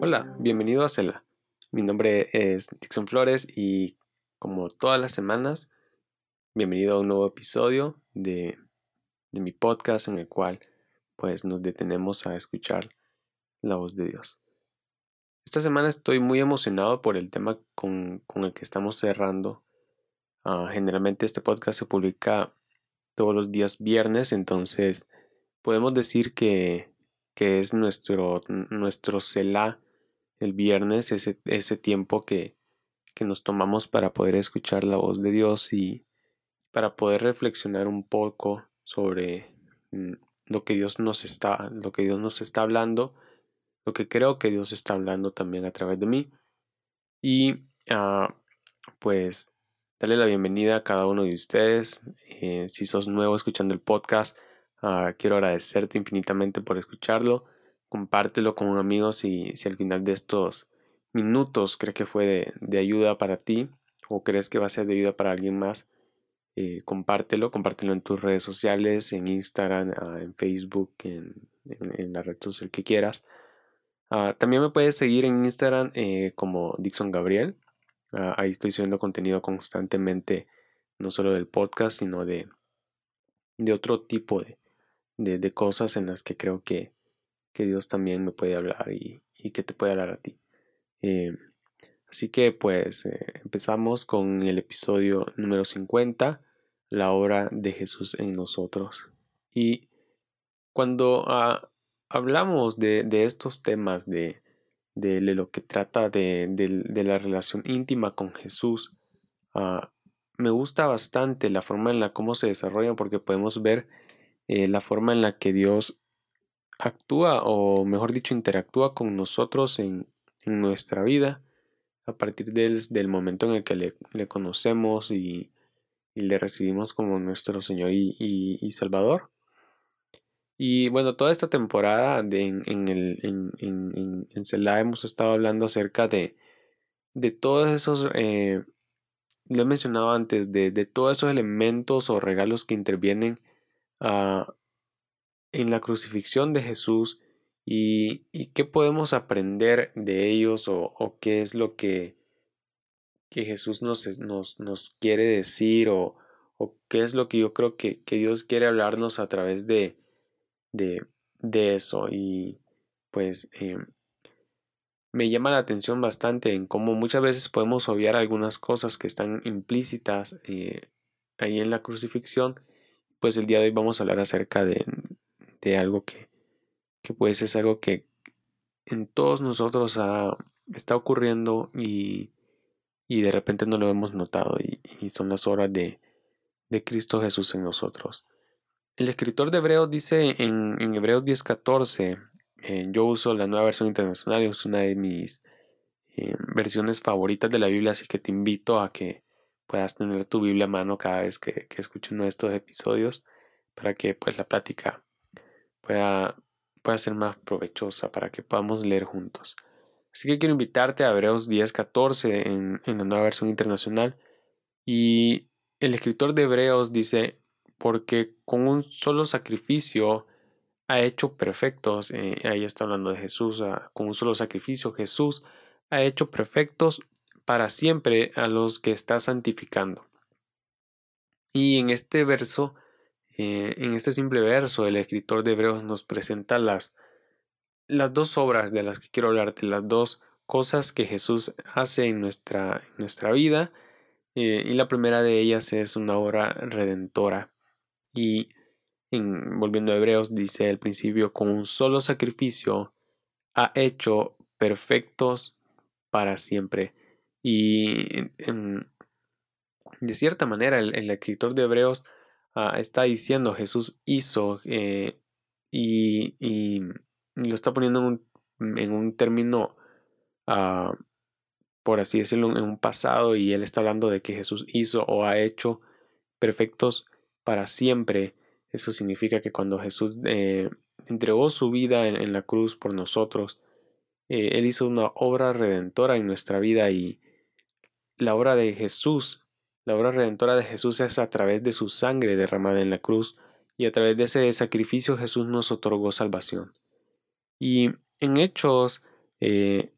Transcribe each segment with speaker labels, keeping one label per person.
Speaker 1: Hola, bienvenido a Cela. Mi nombre es Dixon Flores y como todas las semanas, bienvenido a un nuevo episodio de, mi podcast en el cual pues nos detenemos a escuchar la voz de Dios. Esta semana estoy muy emocionado por el tema con, el que estamos cerrando. Ah, generalmente este podcast se publica todos los días viernes, entonces podemos decir que, que es nuestro, nuestro Selah el viernes, ese, ese tiempo que, que nos tomamos para poder escuchar la voz de Dios y para poder reflexionar un poco sobre mm, lo que Dios nos está, lo que Dios nos está hablando, lo que creo que Dios está hablando también a través de mí. Y ah, pues darle la bienvenida a cada uno de ustedes. Eh, si sos nuevo escuchando el podcast, ah, quiero agradecerte infinitamente por escucharlo compártelo con un amigo si, si al final de estos minutos crees que fue de, ayuda para ti o crees que va a ser de ayuda para alguien más. Eh, compártelo, compártelo en tus redes sociales, en Instagram, ah, en Facebook, en, en, la red social que quieras. Ah, también me puedes seguir en Instagram eh, como Dixon Gabriel. Ah, ahí estoy subiendo contenido constantemente, no solo del podcast, sino de, de otro tipo de, de cosas en las que creo que, que Dios también me puede hablar y, que te puede hablar a ti. Eh, así que pues eh, empezamos con el episodio número 50, la obra de Jesús en nosotros. Y cuando ah, hablamos de, estos temas, de, de, lo que trata de, la relación íntima con Jesús, ah, me gusta bastante la forma en la cómo se desarrolla porque podemos ver eh, la forma en la que Dios actúa o mejor dicho interactúa con nosotros en, nuestra vida a partir del, del, momento en el que le, conocemos y, le recibimos como nuestro Señor y, Salvador. Y bueno, toda esta temporada de, en, el, en, en, hemos estado hablando acerca de, de todos esos, eh, lo he mencionado antes, de, de, todos esos elementos o regalos que intervienen a, en la crucifixión de Jesús y, qué podemos aprender de ellos o, qué es lo que, que Jesús nos, nos, nos quiere decir o, o, qué es lo que yo creo que, que Dios quiere hablarnos a través de, de, de eso. Y pues eh, me llama la atención bastante en cómo muchas veces podemos obviar algunas cosas que están implícitas eh, ahí en la crucifixión. Pues el día de hoy vamos a hablar acerca de, de algo que, que pues es algo que en todos nosotros está ocurriendo y, y, de repente no lo hemos notado y, son las horas de, de, Cristo Jesús en nosotros. El escritor de Hebreos dice en, en Hebreos 10:14, eh, yo uso la nueva versión internacional, es una de mis eh, versiones favoritas de la Biblia, así que te invito a que puedas tener tu Biblia a mano cada vez que, que escuches uno de estos episodios para que pues la plática pueda, pueda ser más provechosa para que podamos leer juntos. Así que quiero invitarte a Hebreos 10:14 en, en la nueva versión internacional. Y el escritor de Hebreos dice, porque con un solo sacrificio ha hecho perfectos, eh, ahí está hablando de Jesús, ah, con un solo sacrificio Jesús ha hecho perfectos para siempre a los que está santificando. Y en este verso eh, en este simple verso, el escritor de Hebreos nos presenta las, las dos obras de las que quiero hablarte, las dos cosas que Jesús hace en nuestra, nuestra vida. Eh, y la primera de ellas es una obra redentora. Y en, volviendo a Hebreos, dice al principio, con un solo sacrificio ha hecho perfectos para siempre. Y de cierta manera, el escritor de Hebreos Ah, está diciendo Jesús hizo eh, y, y, lo está poniendo en un, en un término, uh, por así decirlo, en un pasado y él está hablando de que Jesús hizo o ha hecho perfectos para siempre. Eso significa que cuando Jesús eh, entregó su vida en, la cruz por nosotros, eh, Él hizo una obra redentora en nuestra vida y la obra de Jesús La obra redentora de Jesús es a través de su sangre derramada en la cruz y a través de ese sacrificio Jesús nos otorgó salvación. Y en Hechos eh,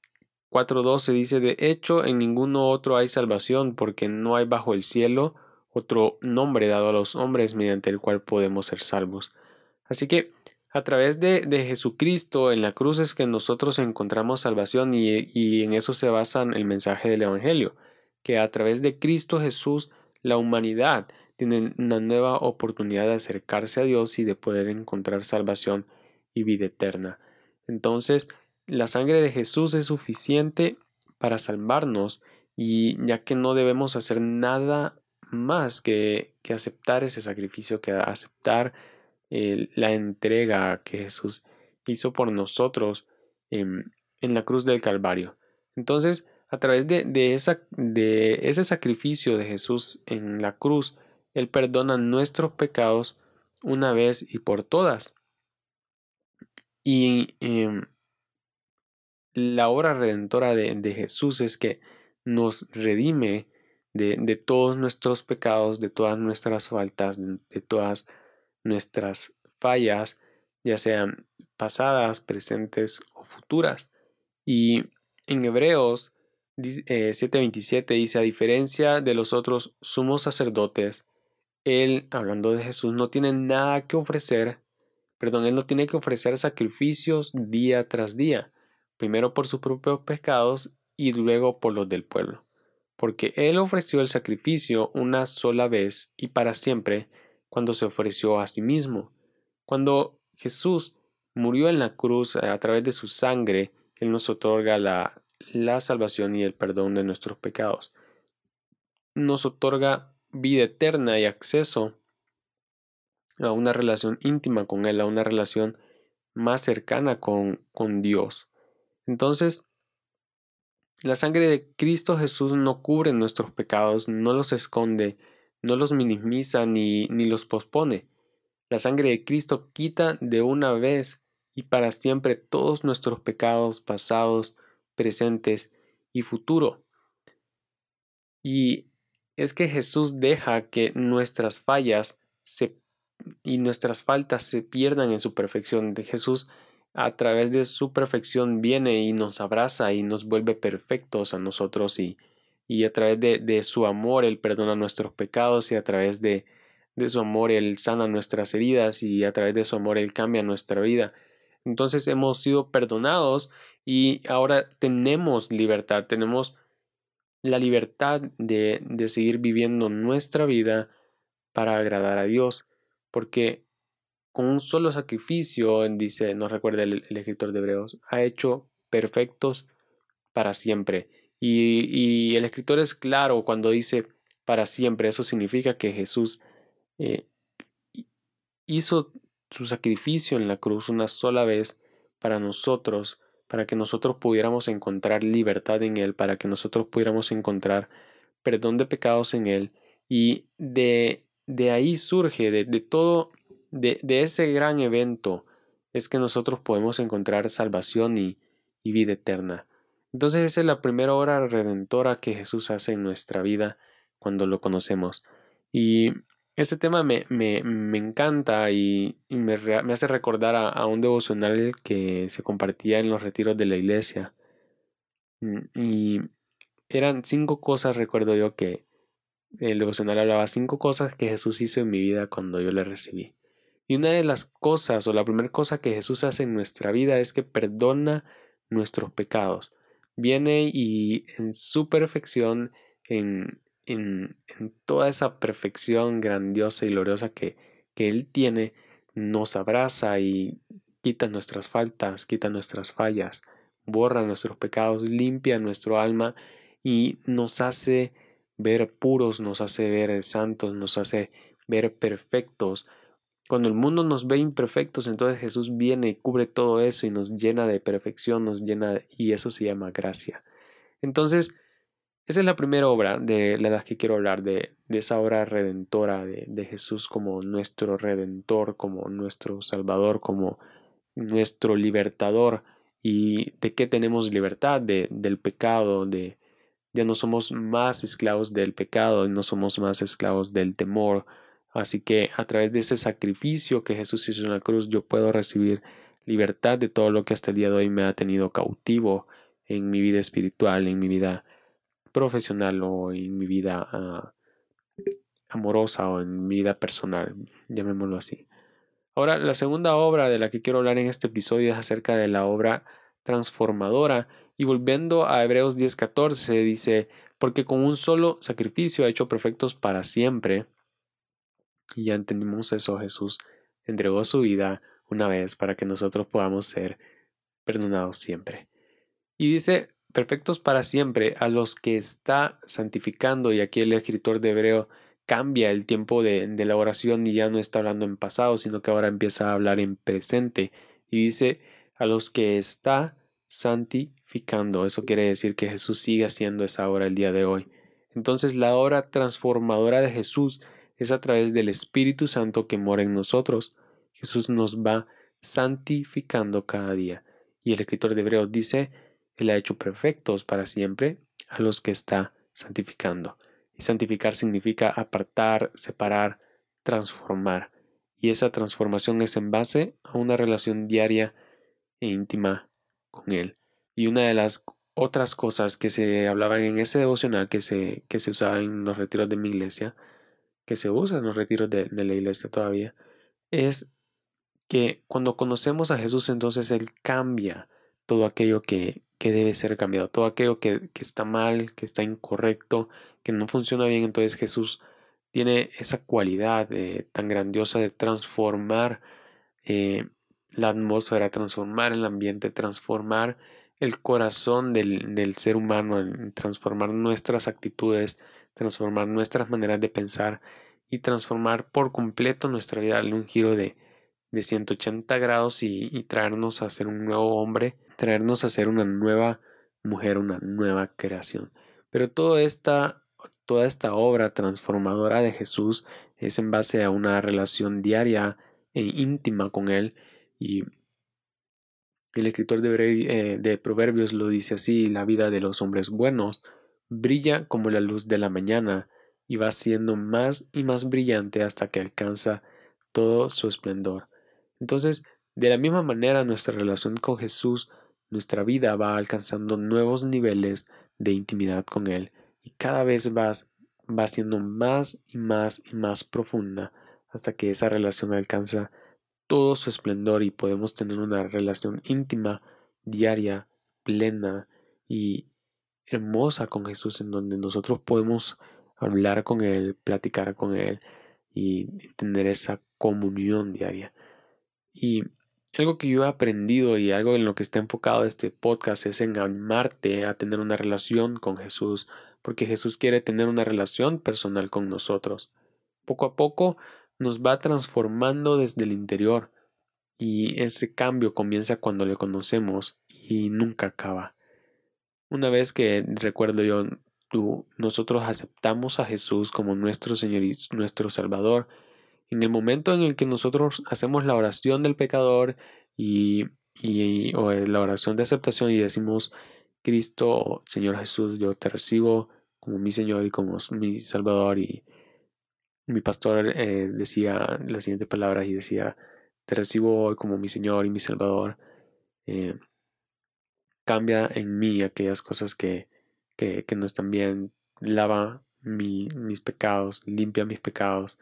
Speaker 1: 4.12 dice, de hecho en ninguno otro hay salvación porque no hay bajo el cielo otro nombre dado a los hombres mediante el cual podemos ser salvos. Así que a través de, de Jesucristo en la cruz es que nosotros encontramos salvación y, y en eso se basa el mensaje del Evangelio que a través de Cristo Jesús la humanidad tiene una nueva oportunidad de acercarse a Dios y de poder encontrar salvación y vida eterna. Entonces, la sangre de Jesús es suficiente para salvarnos y ya que no debemos hacer nada más que, que aceptar ese sacrificio, que aceptar la entrega que Jesús hizo por nosotros en la cruz del Calvario. Entonces, a través de, de, esa, de ese sacrificio de Jesús en la cruz, Él perdona nuestros pecados una vez y por todas. Y em, la obra redentora de, de, Jesús es que nos redime de, de, todos nuestros pecados, de todas nuestras faltas, de todas nuestras fallas, ya sean pasadas, presentes o futuras. Y en Hebreos 7:27 eh, dice, a diferencia de los otros sumos sacerdotes, él, hablando de Jesús, no tiene nada que ofrecer, perdón, él no tiene que ofrecer sacrificios día tras día, primero por sus propios pecados y luego por los del pueblo, porque él ofreció el sacrificio una sola vez y para siempre cuando se ofreció a sí mismo. Cuando Jesús murió en la cruz a través de su sangre, él nos otorga la la salvación y el perdón de nuestros pecados. Nos otorga vida eterna y acceso a una relación íntima con Él, a una relación más cercana con, con Dios. Entonces, la sangre de Cristo Jesús no cubre nuestros pecados, no los esconde, no los minimiza ni, ni los pospone. La sangre de Cristo quita de una vez y para siempre todos nuestros pecados pasados, presentes y futuro. Y es que Jesús deja que nuestras fallas se, y nuestras faltas se pierdan en su perfección. De Jesús a través de su perfección viene y nos abraza y nos vuelve perfectos a nosotros y, y a través de, de, su amor Él perdona nuestros pecados y a través de, de su amor Él sana nuestras heridas y a través de su amor Él cambia nuestra vida. Entonces hemos sido perdonados y ahora tenemos libertad, tenemos la libertad de, de seguir viviendo nuestra vida para agradar a Dios, porque con un solo sacrificio, dice, nos recuerda el, escritor de Hebreos, ha hecho perfectos para siempre. Y, y, el escritor es claro cuando dice para siempre, eso significa que Jesús eh, hizo su sacrificio en la cruz una sola vez para nosotros para que nosotros pudiéramos encontrar libertad en Él, para que nosotros pudiéramos encontrar perdón de pecados en Él. Y de, de ahí surge, de, de todo, de, de, ese gran evento, es que nosotros podemos encontrar salvación y, y vida eterna. Entonces esa es la primera obra redentora que Jesús hace en nuestra vida cuando lo conocemos. Y este tema me, me, me encanta y, me, me, hace recordar a, a, un devocional que se compartía en los retiros de la iglesia. Mm, y eran cinco cosas, recuerdo yo, que el devocional hablaba cinco cosas que Jesús hizo en mi vida cuando yo le recibí. Y una de las cosas, o la primera cosa que Jesús hace en nuestra vida es que perdona nuestros pecados. Viene y en su perfección, en, en, toda esa perfección grandiosa y gloriosa que, que Él tiene, nos abraza y quita nuestras faltas, quita nuestras fallas, borra nuestros pecados, limpia nuestro alma y nos hace ver puros, nos hace ver santos, nos hace ver perfectos. Cuando el mundo nos ve imperfectos, entonces Jesús viene y cubre todo eso y nos llena de perfección, nos llena y eso se llama gracia. Entonces, esa es la primera obra de la que quiero hablar, de, de esa obra redentora de, de, Jesús como nuestro redentor, como nuestro salvador, como nuestro libertador. ¿Y de qué tenemos libertad? De, del pecado, de, Ya no somos más esclavos del pecado no somos más esclavos del temor. Así que a través de ese sacrificio que Jesús hizo en la cruz, yo puedo recibir libertad de todo lo que hasta el día de hoy me ha tenido cautivo en mi vida espiritual, en mi vida profesional o en mi vida ah, amorosa o en mi vida personal, llamémoslo así. Ahora, la segunda obra de la que quiero hablar en este episodio es acerca de la obra transformadora. Y volviendo a Hebreos 10:14 dice, porque con un solo sacrificio ha hecho perfectos para siempre. Y ya entendimos eso, Jesús entregó su vida una vez para que nosotros podamos ser perdonados siempre. Y dice, perfectos para siempre a los que está santificando, y aquí el escritor de Hebreo cambia el tiempo de, de, la oración y ya no está hablando en pasado, sino que ahora empieza a hablar en presente y dice a los que está santificando. Eso quiere decir que Jesús sigue haciendo esa obra el día de hoy. Entonces la obra transformadora de Jesús es a través del Espíritu Santo que mora en nosotros. Jesús nos va santificando cada día. Y el escritor de Hebreos dice, Él ha hecho perfectos para siempre a los que está santificando. Y santificar significa apartar, separar, transformar. Y esa transformación es en base a una relación diaria e íntima con Él. Y una de las otras cosas que se hablaban en ese devocional que se, que se usaba en los retiros de mi iglesia, que se usa en los retiros de, la iglesia todavía, es que cuando conocemos a Jesús entonces Él cambia todo aquello que, que debe ser cambiado, todo aquello que, que está mal, que está incorrecto, que no funciona bien, entonces Jesús tiene esa cualidad tan grandiosa de transformar eh, la atmósfera, transformar el ambiente, transformar el corazón del, del ser humano, transformar nuestras actitudes, transformar nuestras maneras de pensar y transformar por completo nuestra vida, darle un giro de, de 180 grados y, traernos a ser un nuevo hombre, traernos a ser una nueva mujer, una nueva creación. Pero toda esta toda esta obra transformadora de Jesús es en base a una relación diaria e íntima con Él y el escritor de, eh, de, Proverbios lo dice así, la vida de los hombres buenos brilla como la luz de la mañana y va siendo más y más brillante hasta que alcanza todo su esplendor. Entonces, de la misma manera nuestra relación con Jesús, nuestra vida va alcanzando nuevos niveles de intimidad con Él y cada vez va, va siendo más y más y más profunda hasta que esa relación alcanza todo su esplendor y podemos tener una relación íntima, diaria, plena y hermosa con Jesús en donde nosotros podemos hablar con Él, platicar con Él y tener esa comunión diaria. Y algo que yo he aprendido y algo en lo que está enfocado este podcast es en animarte a tener una relación con Jesús, porque Jesús quiere tener una relación personal con nosotros. Poco a poco nos va transformando desde el interior y ese cambio comienza cuando le conocemos y nunca acaba. Una vez que recuerdo yo, tú, nosotros aceptamos a Jesús como nuestro Señor y nuestro Salvador, en el momento en el que nosotros hacemos la oración del pecador y, y o la oración de aceptación y decimos Cristo, Señor Jesús, yo te recibo como mi Señor y como mi Salvador. Y mi pastor eh, decía las siguientes palabras y decía, te recibo hoy como mi Señor y mi Salvador. Eh, cambia en mí aquellas cosas que, que, no están bien. Lava mis pecados, limpia mis pecados.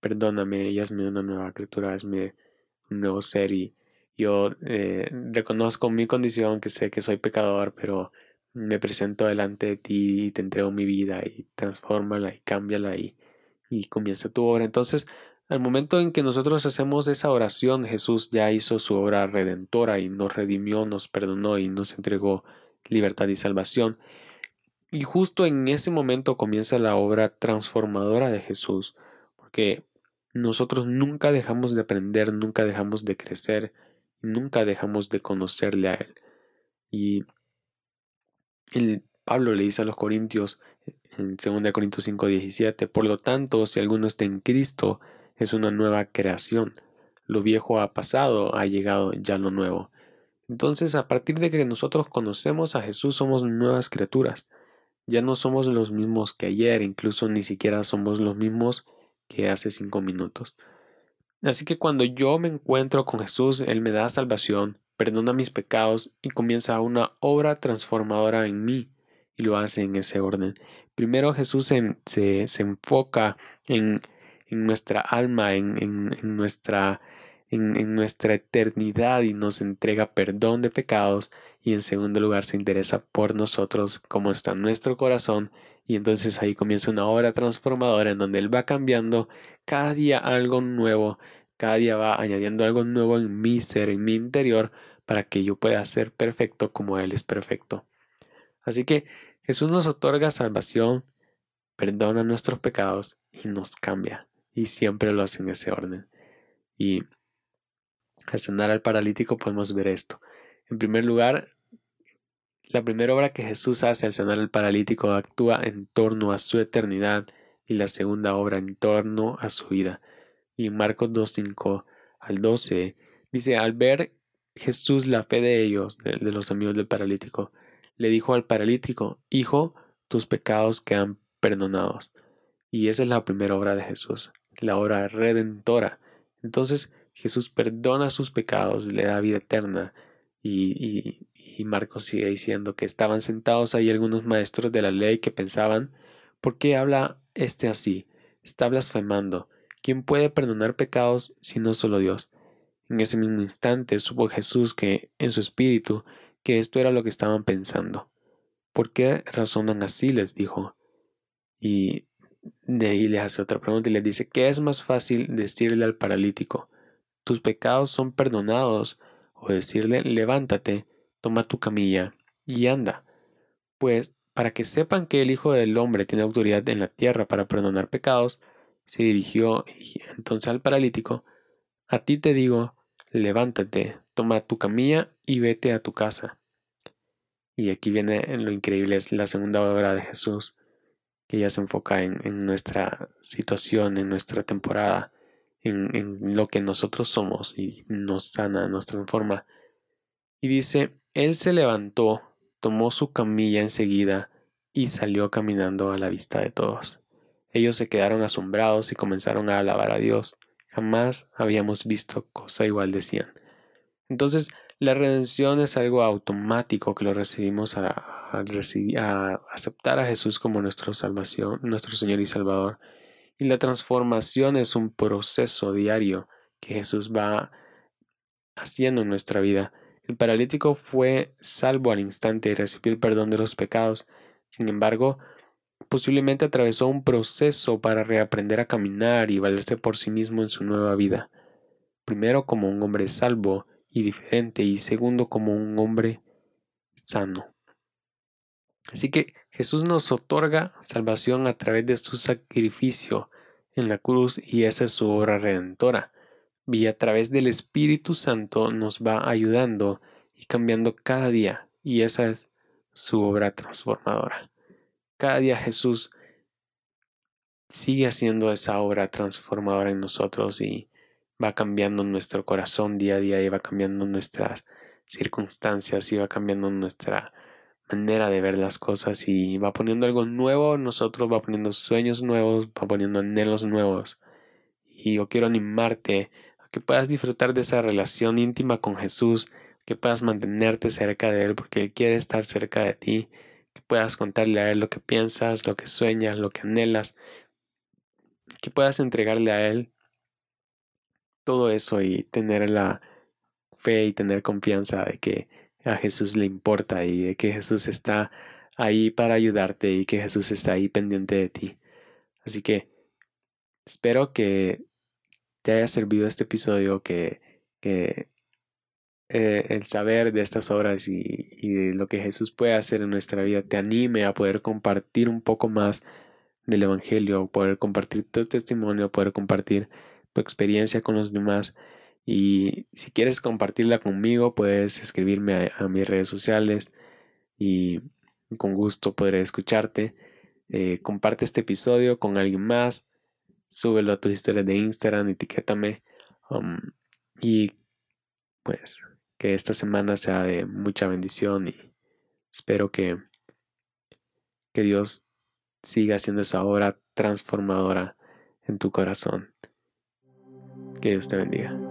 Speaker 1: Perdóname y hazme una nueva criatura, hazme un nuevo ser y yo eh, reconozco mi condición, que sé que soy pecador, pero me presento delante de ti y te entrego mi vida y transfórmala y cámbiala y, y comienza tu obra. Entonces, al momento en que nosotros hacemos esa oración, Jesús ya hizo su obra redentora y nos redimió, nos perdonó y nos entregó libertad y salvación. Y justo en ese momento comienza la obra transformadora de Jesús, porque nosotros nunca dejamos de aprender, nunca dejamos de crecer, nunca dejamos de conocerle a Él. Y el Pablo le dice a los Corintios en 2 Corintios 5, 17, por lo tanto, si alguno está en Cristo, es una nueva creación. Lo viejo ha pasado, ha llegado ya lo nuevo. Entonces, a partir de que nosotros conocemos a Jesús, somos nuevas criaturas. Ya no somos los mismos que ayer, incluso ni siquiera somos los mismos que hace cinco minutos. Así que cuando yo me encuentro con Jesús, Él me da salvación, perdona mis pecados y comienza una obra transformadora en mí y lo hace en ese orden. Primero Jesús se, se, enfoca en, en, nuestra alma, en, en nuestra, en, nuestra eternidad y nos entrega perdón de pecados y en segundo lugar se interesa por nosotros, como está nuestro corazón y entonces ahí comienza una obra transformadora en donde Él va cambiando cada día algo nuevo, cada día va añadiendo algo nuevo en mi ser, en mi interior, para que yo pueda ser perfecto como Él es perfecto. Así que Jesús nos otorga salvación, perdona nuestros pecados y nos cambia. Y siempre lo hace en ese orden. Y al sanar al paralítico podemos ver esto. En primer lugar, la primera obra que Jesús hace al sanar al paralítico actúa en torno a su eternidad y la segunda obra en torno a su vida. Y en Marcos 2.5 al 12 dice, al ver Jesús la fe de ellos, de, de los amigos del paralítico, le dijo al paralítico, Hijo, tus pecados quedan perdonados. Y esa es la primera obra de Jesús, la obra redentora. Entonces Jesús perdona sus pecados, le da vida eterna y, y Marcos sigue diciendo que estaban sentados ahí algunos maestros de la ley que pensaban, ¿por qué habla este así? Está blasfemando. ¿Quién puede perdonar pecados si no solo Dios? En ese mismo instante supo Jesús que, en su espíritu, que esto era lo que estaban pensando. ¿Por qué razonan así? les dijo. Y de ahí les hace otra pregunta y les dice, ¿qué es más fácil decirle al paralítico? Tus pecados son perdonados, o decirle, levántate, toma tu camilla y anda. Pues, para que sepan que el Hijo del Hombre tiene autoridad en la tierra para perdonar pecados, se dirigió entonces al paralítico, a ti te digo, levántate, toma tu camilla y vete a tu casa. Y aquí viene lo increíble, es la segunda obra de Jesús, que ya se enfoca en, nuestra situación, en nuestra temporada, en, en, lo que nosotros somos y nos sana, nos transforma. Y dice, él se levantó, tomó su camilla enseguida y salió caminando a la vista de todos. Ellos se quedaron asombrados y comenzaron a alabar a Dios. Jamás habíamos visto cosa igual, decían. Entonces, la redención es algo automático que lo recibimos a, a aceptar a Jesús como nuestro salvación, nuestro Señor y Salvador. Y la transformación es un proceso diario que Jesús va haciendo en nuestra vida. El paralítico fue salvo al instante y recibió el perdón de los pecados. Sin embargo, posiblemente atravesó un proceso para reaprender a caminar y valerse por sí mismo en su nueva vida. Primero como un hombre salvo y diferente y segundo como un hombre sano. Así que Jesús nos otorga salvación a través de su sacrificio en la cruz y esa es su obra redentora y a través del Espíritu Santo nos va ayudando y cambiando cada día y esa es su obra transformadora. Cada día Jesús sigue haciendo esa obra transformadora en nosotros y va cambiando nuestro corazón día a día y va cambiando nuestras circunstancias y va cambiando nuestra manera de ver las cosas y va poniendo algo nuevo nosotros, va poniendo sueños nuevos, va poniendo anhelos nuevos. Y yo quiero animarte que puedas disfrutar de esa relación íntima con Jesús, que puedas mantenerte cerca de Él porque Él quiere estar cerca de ti, que puedas contarle a Él lo que piensas, lo que sueñas, lo que anhelas, que puedas entregarle a Él todo eso y tener la fe y tener confianza de que a Jesús le importa y de que Jesús está ahí para ayudarte y que Jesús está ahí pendiente de ti. Así que espero que te haya servido este episodio, que, que eh, el saber de estas obras y, y lo que Jesús puede hacer en nuestra vida te anime a poder compartir un poco más del Evangelio, poder compartir tu testimonio, poder compartir tu experiencia con los demás. Y si quieres compartirla conmigo, puedes escribirme a, mis redes sociales y con gusto podré escucharte. Eh, comparte este episodio con alguien más súbelo a tus historias de Instagram, etiquétame. Um, y pues que esta semana sea de mucha bendición y espero que, Que Dios siga haciendo esa obra transformadora en tu corazón. Que Dios te bendiga.